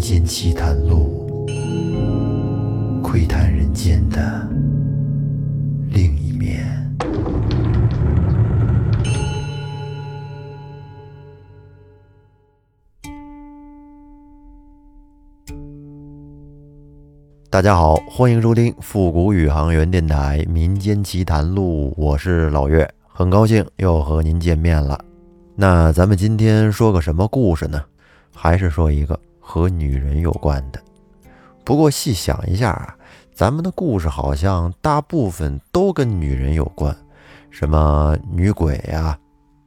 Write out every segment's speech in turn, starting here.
间奇谈录，窥探人间的另一面。大家好，欢迎收听复古宇航员电台《民间奇谈录》，我是老岳，很高兴又和您见面了。那咱们今天说个什么故事呢？还是说一个和女人有关的。不过细想一下啊，咱们的故事好像大部分都跟女人有关，什么女鬼呀、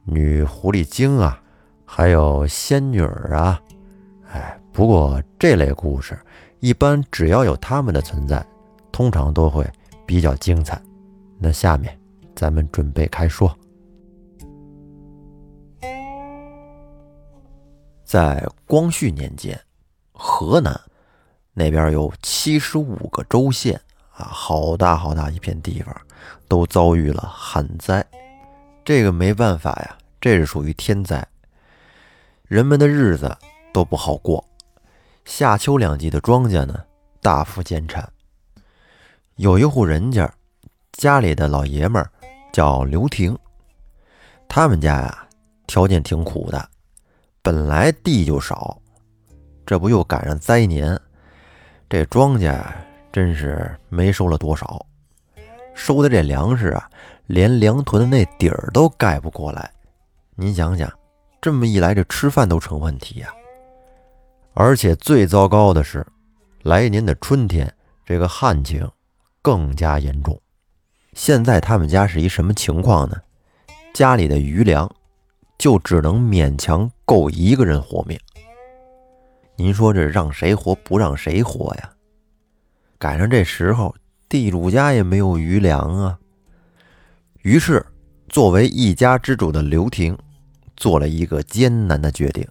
女狐狸精啊，还有仙女儿啊。哎，不过这类故事。一般只要有他们的存在，通常都会比较精彩。那下面咱们准备开说。在光绪年间，河南那边有七十五个州县啊，好大好大一片地方，都遭遇了旱灾。这个没办法呀，这是属于天灾，人们的日子都不好过。夏秋两季的庄稼呢，大幅减产。有一户人家，家里的老爷们儿叫刘婷，他们家呀条件挺苦的，本来地就少，这不又赶上灾年，这庄稼真是没收了多少，收的这粮食啊，连粮囤的那底儿都盖不过来。您想想，这么一来，这吃饭都成问题呀。而且最糟糕的是，来年的春天，这个旱情更加严重。现在他们家是一什么情况呢？家里的余粮就只能勉强够一个人活命。您说这让谁活不让谁活呀？赶上这时候，地主家也没有余粮啊。于是，作为一家之主的刘婷做了一个艰难的决定，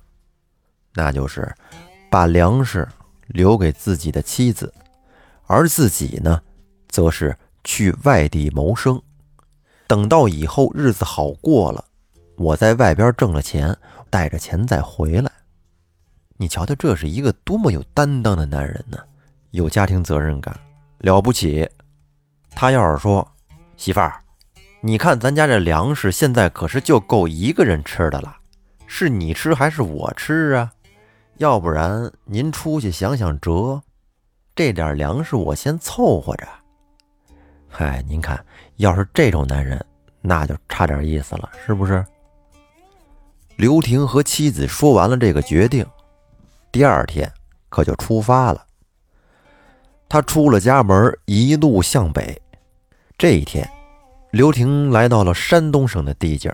那就是。把粮食留给自己的妻子，而自己呢，则是去外地谋生。等到以后日子好过了，我在外边挣了钱，带着钱再回来。你瞧瞧，这是一个多么有担当的男人呢？有家庭责任感，了不起。他要是说：“媳妇儿，你看咱家这粮食现在可是就够一个人吃的了，是你吃还是我吃啊？”要不然您出去想想辙，这点粮食我先凑合着。嗨，您看，要是这种男人，那就差点意思了，是不是？刘婷和妻子说完了这个决定，第二天可就出发了。他出了家门，一路向北。这一天，刘婷来到了山东省的地界，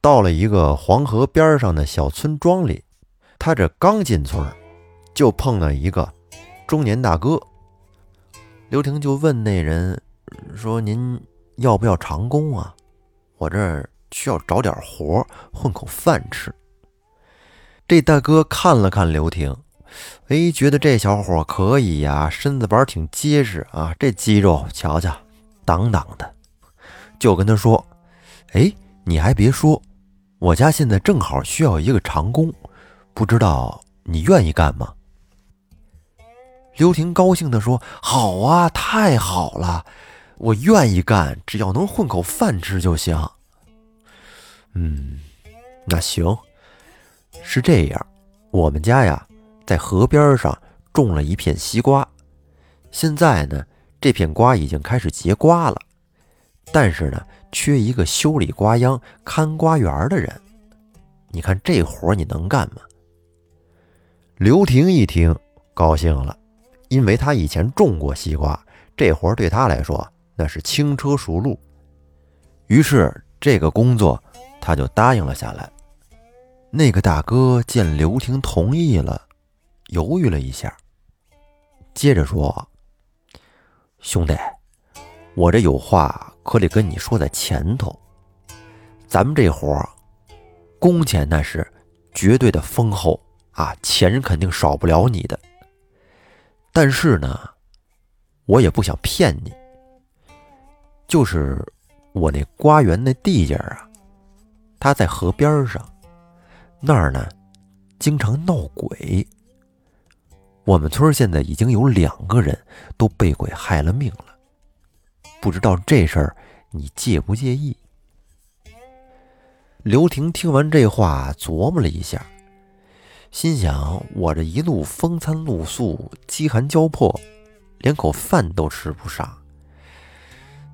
到了一个黄河边上的小村庄里。他这刚进村就碰到一个中年大哥。刘婷就问那人说：“您要不要长工啊？我这儿需要找点活混口饭吃。”这大哥看了看刘婷，哎，觉得这小伙可以呀，身子板挺结实啊，这肌肉瞧瞧，挡挡的，就跟他说：“哎，你还别说，我家现在正好需要一个长工。”不知道你愿意干吗？刘婷高兴地说：“好啊，太好了，我愿意干，只要能混口饭吃就行。”嗯，那行，是这样，我们家呀在河边上种了一片西瓜，现在呢这片瓜已经开始结瓜了，但是呢缺一个修理瓜秧、看瓜园的人，你看这活你能干吗？刘婷一听，高兴了，因为他以前种过西瓜，这活对他来说那是轻车熟路。于是这个工作他就答应了下来。那个大哥见刘婷同意了，犹豫了一下，接着说：“兄弟，我这有话可得跟你说在前头。咱们这活儿工钱那是绝对的丰厚。”啊，钱肯定少不了你的，但是呢，我也不想骗你。就是我那瓜园那地界儿啊，他在河边上，那儿呢经常闹鬼。我们村现在已经有两个人都被鬼害了命了，不知道这事儿你介不介意？”刘婷听完这话，琢磨了一下，心想：“我这一路风餐露宿，饥寒交迫，连口饭都吃不上。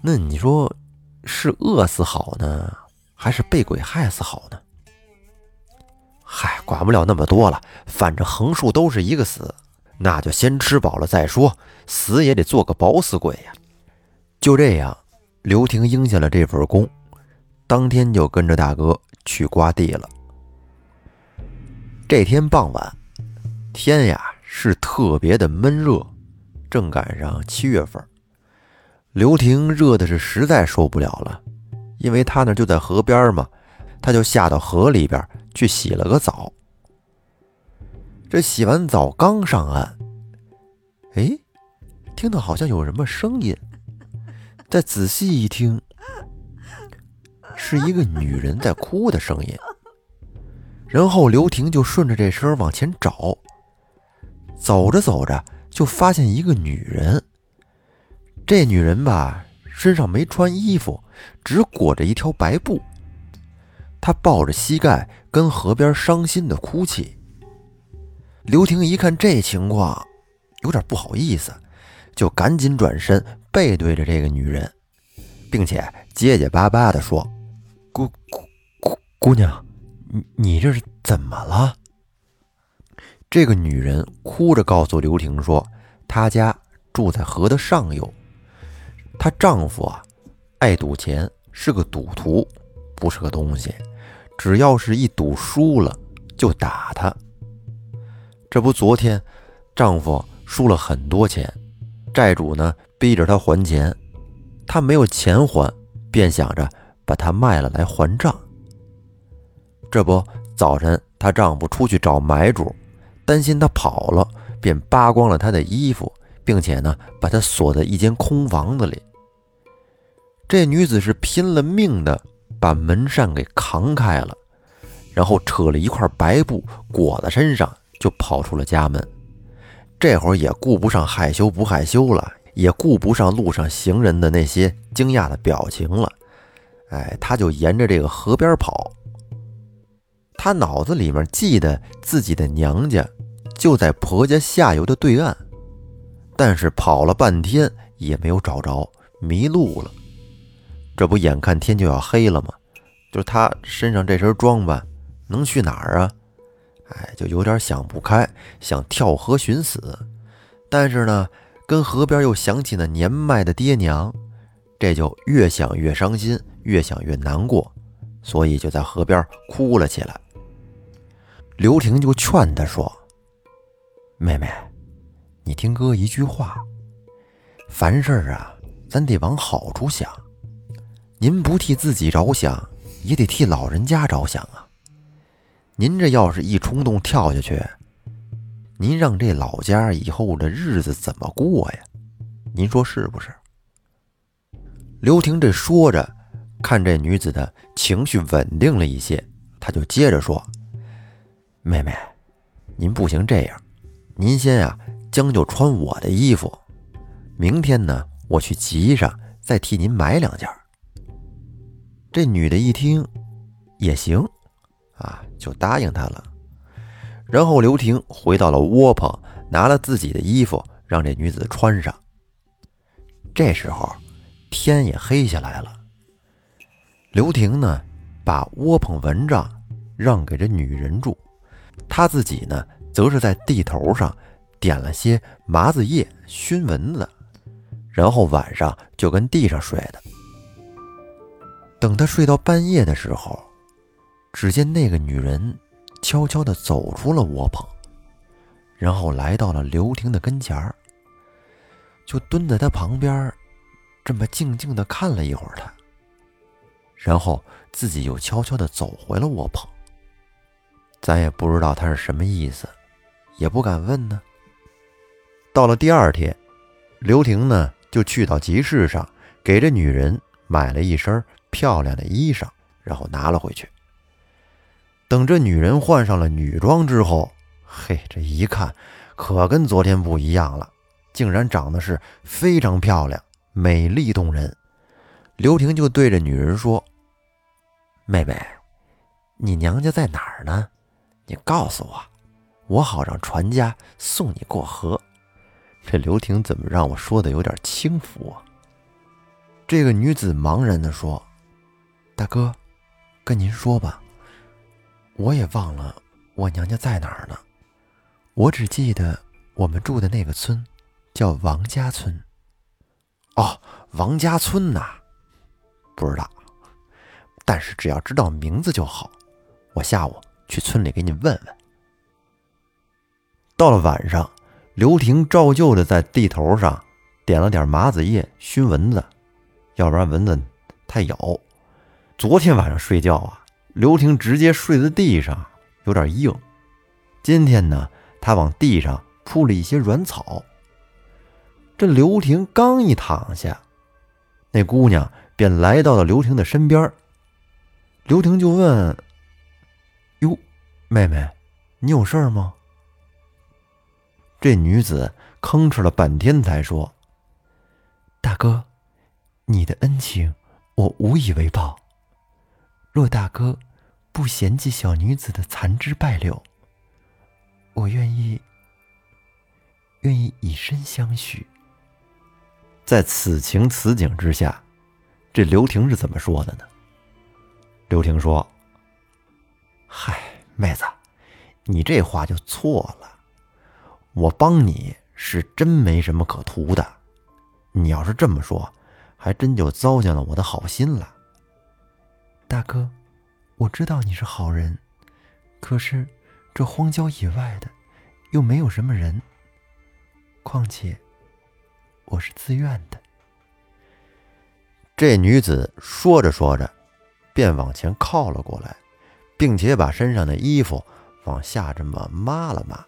那你说，是饿死好呢，还是被鬼害死好呢？”嗨，管不了那么多了，反正横竖都是一个死，那就先吃饱了再说，死也得做个饱死鬼呀。就这样，刘婷应下了这份工，当天就跟着大哥去刮地了。这天傍晚，天呀是特别的闷热，正赶上七月份，刘婷热的是实在受不了了，因为他那就在河边嘛，他就下到河里边。去洗了个澡，这洗完澡刚上岸，哎，听到好像有什么声音，再仔细一听，是一个女人在哭的声音。然后刘婷就顺着这声往前找，走着走着就发现一个女人。这女人吧，身上没穿衣服，只裹着一条白布。她抱着膝盖，跟河边伤心的哭泣。刘婷一看这情况，有点不好意思，就赶紧转身背对着这个女人，并且结结巴巴地说：“姑姑姑姑娘，你你这是怎么了？”这个女人哭着告诉刘婷说：“她家住在河的上游，她丈夫啊爱赌钱，是个赌徒。”不是个东西，只要是一赌输了就打他。这不，昨天丈夫输了很多钱，债主呢逼着她还钱，她没有钱还，便想着把她卖了来还账。这不，早晨她丈夫出去找买主，担心她跑了，便扒光了她的衣服，并且呢把她锁在一间空房子里。这女子是拼了命的。把门扇给扛开了，然后扯了一块白布裹在身上，就跑出了家门。这会儿也顾不上害羞不害羞了，也顾不上路上行人的那些惊讶的表情了。哎，他就沿着这个河边跑。他脑子里面记得自己的娘家就在婆家下游的对岸，但是跑了半天也没有找着，迷路了。这不，眼看天就要黑了吗？就他身上这身装扮，能去哪儿啊？哎，就有点想不开，想跳河寻死。但是呢，跟河边又想起那年迈的爹娘，这就越想越伤心，越想越难过，所以就在河边哭了起来。刘婷就劝他说：“妹妹，你听哥一句话，凡事啊，咱得往好处想。”您不替自己着想，也得替老人家着想啊！您这要是一冲动跳下去，您让这老家以后的日子怎么过呀？您说是不是？刘婷这说着，看这女子的情绪稳定了一些，她就接着说：“妹妹，您不行这样，您先啊将就穿我的衣服，明天呢我去集上再替您买两件。”这女的一听，也行，啊，就答应他了。然后刘婷回到了窝棚，拿了自己的衣服让这女子穿上。这时候天也黑下来了。刘婷呢，把窝棚蚊帐让给这女人住，她自己呢，则是在地头上点了些麻子叶熏蚊子，然后晚上就跟地上睡的。等他睡到半夜的时候，只见那个女人悄悄地走出了窝棚，然后来到了刘婷的跟前儿，就蹲在他旁边，这么静静地看了一会儿他，然后自己又悄悄地走回了窝棚。咱也不知道他是什么意思，也不敢问呢。到了第二天，刘婷呢就去到集市上，给这女人买了一身。漂亮的衣裳，然后拿了回去。等这女人换上了女装之后，嘿，这一看，可跟昨天不一样了，竟然长得是非常漂亮，美丽动人。刘婷就对着女人说：“妹妹，你娘家在哪儿呢？你告诉我，我好让船家送你过河。”这刘婷怎么让我说的有点轻浮啊？这个女子茫然地说：“大哥，跟您说吧，我也忘了我娘家在哪儿呢。我只记得我们住的那个村叫王家村。哦，王家村呐，不知道，但是只要知道名字就好。我下午去村里给你问问。到了晚上。”刘婷照旧的在地头上点了点麻子叶熏蚊子，要不然蚊子太咬。昨天晚上睡觉啊，刘婷直接睡在地上，有点硬。今天呢，她往地上铺了一些软草。这刘婷刚一躺下，那姑娘便来到了刘婷的身边。刘婷就问：“哟，妹妹，你有事儿吗？”这女子吭哧了半天，才说：“大哥，你的恩情我无以为报。若大哥不嫌弃小女子的残枝败柳，我愿意，愿意以身相许。”在此情此景之下，这刘婷是怎么说的呢？刘婷说：“嗨，妹子，你这话就错了。”我帮你是真没什么可图的，你要是这么说，还真就糟践了我的好心了。大哥，我知道你是好人，可是这荒郊野外的，又没有什么人。况且我是自愿的。这女子说着说着，便往前靠了过来，并且把身上的衣服往下这么抹了抹。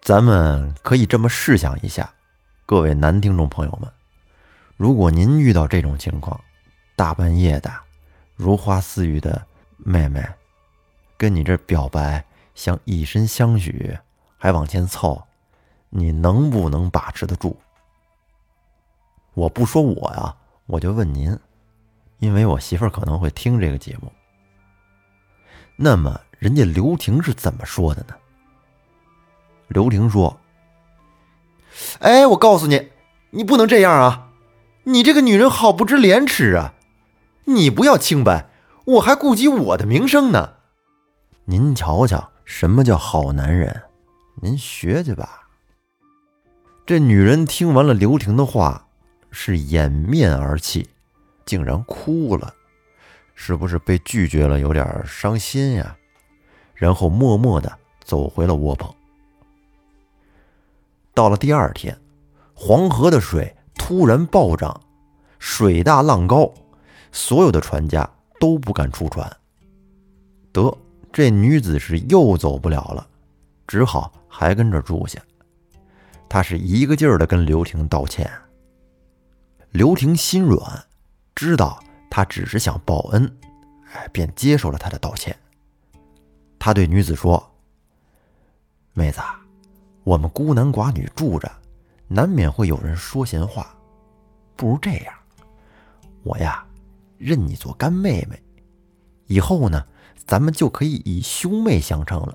咱们可以这么试想一下，各位男听众朋友们，如果您遇到这种情况，大半夜的，如花似玉的妹妹跟你这表白，想以身相许，还往前凑，你能不能把持得住？我不说我呀，我就问您，因为我媳妇可能会听这个节目。那么，人家刘婷是怎么说的呢？刘婷说：“哎，我告诉你，你不能这样啊！你这个女人好不知廉耻啊！你不要清白，我还顾及我的名声呢。您瞧瞧，什么叫好男人？您学去吧。”这女人听完了刘婷的话，是掩面而泣，竟然哭了，是不是被拒绝了，有点伤心呀？然后默默的走回了窝棚。到了第二天，黄河的水突然暴涨，水大浪高，所有的船家都不敢出船。得，这女子是又走不了了，只好还跟这住下。她是一个劲儿的跟刘婷道歉。刘婷心软，知道他只是想报恩，哎，便接受了他的道歉。他对女子说：“妹子。”我们孤男寡女住着，难免会有人说闲话。不如这样，我呀，认你做干妹妹，以后呢，咱们就可以以兄妹相称了。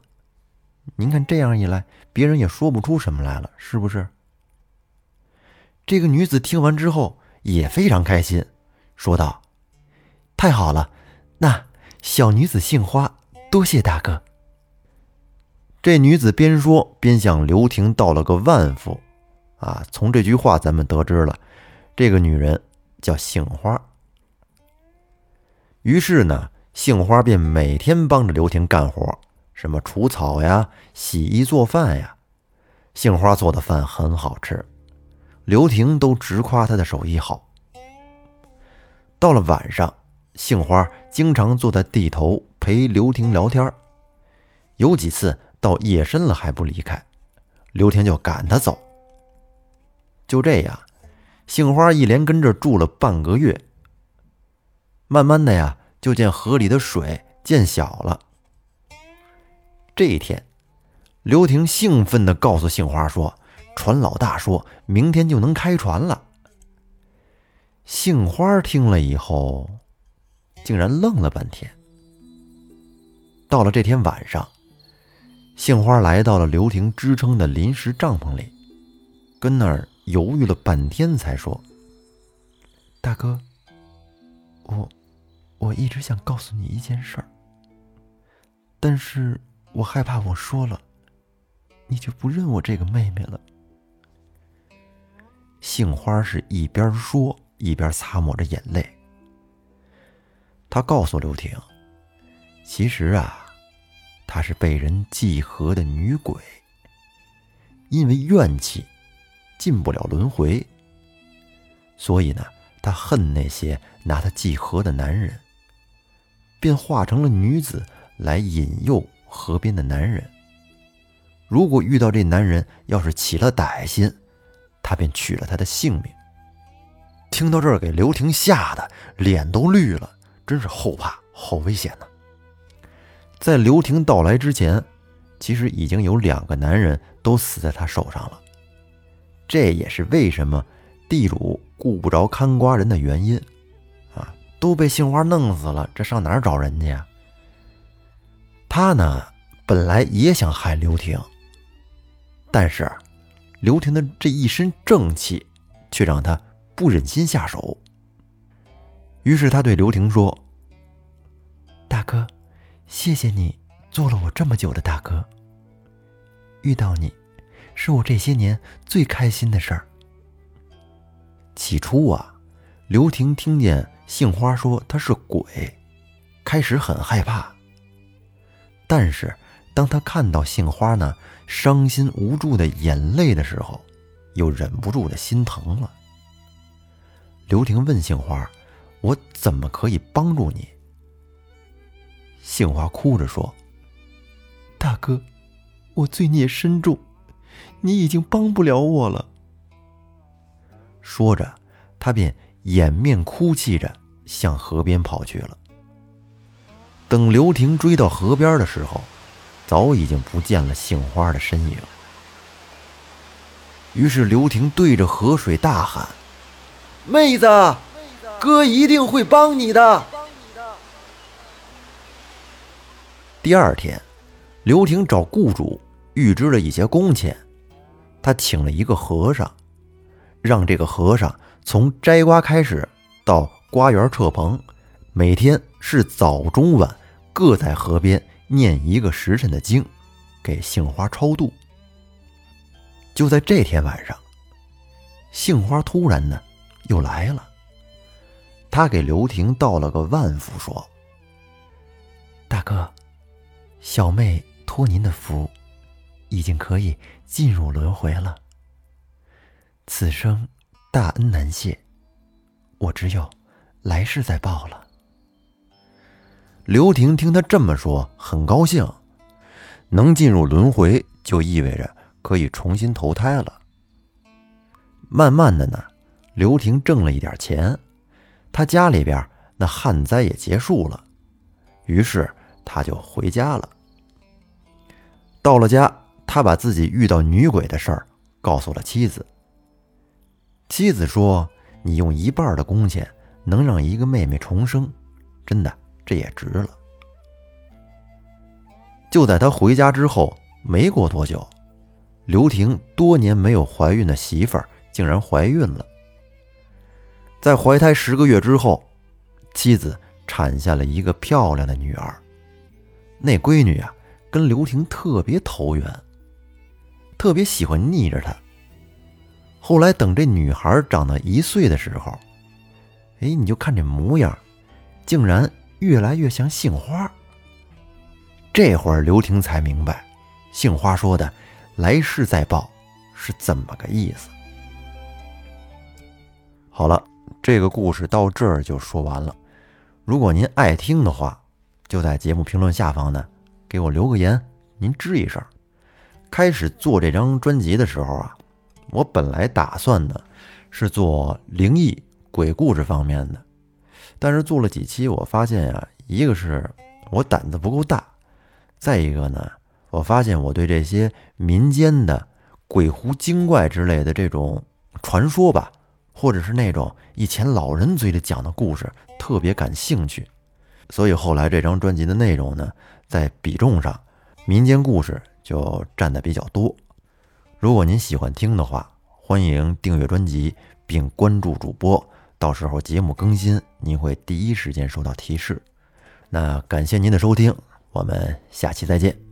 您看这样一来，别人也说不出什么来了，是不是？这个女子听完之后也非常开心，说道：“太好了，那小女子姓花，多谢大哥。”这女子边说边向刘婷道了个万福，啊，从这句话咱们得知了，这个女人叫杏花。于是呢，杏花便每天帮着刘婷干活，什么除草呀、洗衣做饭呀。杏花做的饭很好吃，刘婷都直夸她的手艺好。到了晚上，杏花经常坐在地头陪刘婷聊天，有几次。到夜深了还不离开，刘婷就赶他走。就这样，杏花一连跟这住了半个月。慢慢的呀，就见河里的水渐小了。这一天，刘婷兴奋地告诉杏花说：“船老大说明天就能开船了。”杏花听了以后，竟然愣了半天。到了这天晚上，杏花来到了刘婷支撑的临时帐篷里，跟那儿犹豫了半天，才说：“大哥，我我一直想告诉你一件事儿，但是我害怕我说了，你就不认我这个妹妹了。”杏花是一边说。一边擦抹着眼泪，他告诉刘婷：“其实啊，她是被人祭河的女鬼，因为怨气进不了轮回，所以呢，她恨那些拿她祭河的男人，便化成了女子来引诱河边的男人。如果遇到这男人要是起了歹心，他便取了他的性命。”听到这儿，给刘婷吓得脸都绿了，真是后怕，好危险呢。在刘婷到来之前，其实已经有两个男人都死在他手上了。这也是为什么地主顾不着看瓜人的原因，都被杏花弄死了，这上哪儿找人去呀？他呢，本来也想害刘婷，但是刘婷的这一身正气，却让他。不忍心下手，于是他对刘婷说：“大哥，谢谢你做了我这么久的大哥。遇到你，是我这些年最开心的事儿。”起初啊，刘婷听见杏花说他是鬼，开始很害怕。但是当他看到杏花那伤心无助的眼泪的时候，又忍不住的心疼了。刘婷问杏花：“我怎么可以帮助你？”杏花哭着说：“大哥，我罪孽深重，你已经帮不了我了。”说着，他便掩面哭泣着向河边跑去了。等刘婷追到河边的时候，早已经不见了杏花的身影。于是刘婷对着河水大喊。妹子，哥一定会帮你的。第二天，刘婷找雇主预支了一些工钱，他请了一个和尚，让这个和尚从摘瓜开始到瓜园撤棚，每天是早中晚各在河边念一个时辰的经，给杏花超度。就在这天晚上，杏花突然呢。又来了。他给刘婷道了个万福，说：“大哥，小妹托您的福，已经可以进入轮回了。此生大恩难谢，我只有来世再报了。”刘婷听他这么说，很高兴。能进入轮回，就意味着可以重新投胎了。慢慢的呢。刘婷挣了一点钱，他家里边那旱灾也结束了，于是他就回家了。到了家，他把自己遇到女鬼的事儿告诉了妻子。妻子说：“你用一半的工钱能让一个妹妹重生，真的，这也值了。”就在他回家之后，没过多久，刘婷多年没有怀孕的媳妇竟然怀孕了。在怀胎十个月之后，妻子产下了一个漂亮的女儿。那闺女啊，跟刘婷特别投缘，特别喜欢腻着她。后来等这女孩长到一岁的时候，哎，你就看这模样，竟然越来越像杏花。这会儿刘婷才明白，杏花说的“来世再报”是怎么个意思。好了。这个故事到这儿就说完了。如果您爱听的话，就在节目评论下方呢，给我留个言，您吱一声。开始做这张专辑的时候啊，我本来打算呢是做灵异鬼故事方面的，但是做了几期，我发现呀，一个是我胆子不够大，再一个呢，我发现我对这些民间的鬼狐精怪之类的这种传说吧，或者是那种以前老人嘴里讲的故事，特别感兴趣。所以后来这张专辑的内容呢，在比重上，民间故事就占的比较多。如果您喜欢听的话，欢迎订阅专辑并关注主播，到时候节目更新，您会第一时间收到提示。那感谢您的收听，我们下期再见。